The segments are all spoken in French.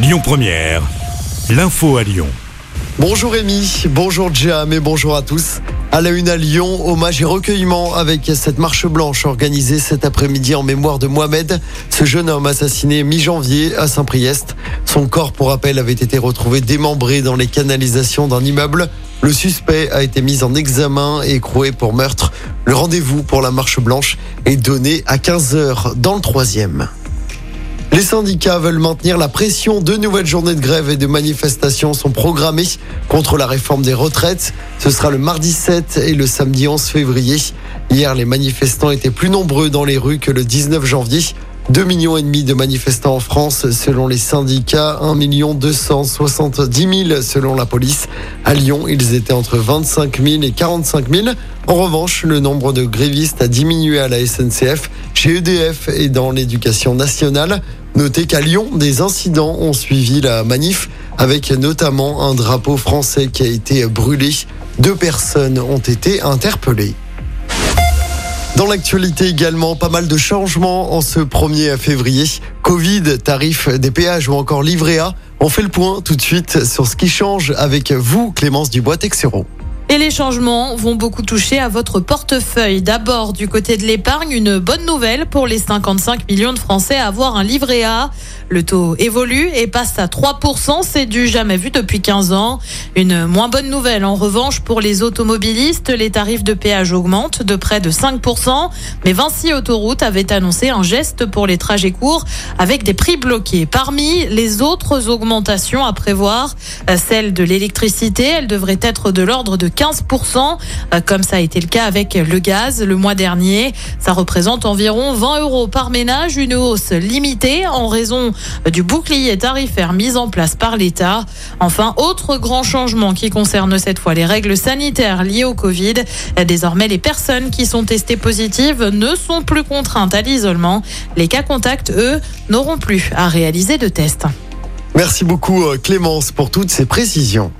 Lyon Première, l'info à Lyon. Bonjour Rémi, bonjour Jam et bonjour à tous. À la une à Lyon, hommage et recueillement avec cette marche blanche organisée cet après-midi en mémoire de Mohamed, ce jeune homme assassiné mi-janvier à Saint-Priest. Son corps, pour rappel, avait été retrouvé démembré dans les canalisations d'un immeuble. Le suspect a été mis en examen et écroué pour meurtre. Le rendez-vous pour la marche blanche est donné à 15h dans le troisième. Syndicats veulent maintenir la pression. Deux nouvelles journées de grève et de manifestations sont programmées contre la réforme des retraites. Ce sera le mardi 7 et le samedi 11 février. Hier, les manifestants étaient plus nombreux dans les rues que le 19 janvier. 2 millions et demi de manifestants en France selon les syndicats, 1 million 270 000 selon la police. À Lyon, ils étaient entre 25 000 et 45 000. En revanche, le nombre de grévistes a diminué à la SNCF, chez EDF et dans l'éducation nationale. Notez qu'à Lyon, des incidents ont suivi la manif, avec notamment un drapeau français qui a été brûlé. Deux personnes ont été interpellées. Dans l'actualité également, pas mal de changements en ce 1er février. Covid, tarifs des péages ou encore livret A. On fait le point tout de suite sur ce qui change avec vous, Clémence Dubois-Texero. Et les changements vont beaucoup toucher à votre portefeuille. D'abord, du côté de l'épargne, une bonne nouvelle pour les 55 millions de Français à avoir un livret A. Le taux évolue et passe à 3%. C'est du jamais vu depuis 15 ans. Une moins bonne nouvelle, en revanche, pour les automobilistes. Les tarifs de péage augmentent de près de 5%. Mais Vinci Autoroute avait annoncé un geste pour les trajets courts avec des prix bloqués. Parmi les autres augmentations à prévoir, celle de l'électricité, elle devrait être de l'ordre de 15%, euh, comme ça a été le cas avec le gaz le mois dernier. Ça représente environ 20 euros par ménage, une hausse limitée en raison du bouclier tarifaire mis en place par l'État. Enfin, autre grand changement qui concerne cette fois les règles sanitaires liées au Covid. Désormais, les personnes qui sont testées positives ne sont plus contraintes à l'isolement. Les cas contacts, eux, n'auront plus à réaliser de tests. Merci beaucoup euh, Clémence pour toutes ces précisions.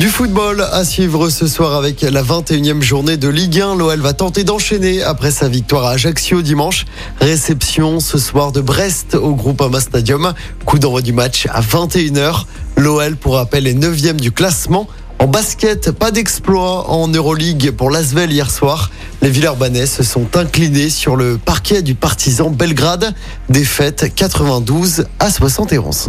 Du football à suivre ce soir avec la 21e journée de Ligue 1. L'OL va tenter d'enchaîner après sa victoire à Ajaccio dimanche. Réception ce soir de Brest au Groupama Stadium. Coup d'envoi du match à 21h. L'OL, pour rappel, est 9e du classement. En basket, pas d'exploit en Euroleague pour l'Asvel hier soir. Les Villeurbanais se sont inclinés sur le parquet du partisan Belgrade. Défaite 92 à 71.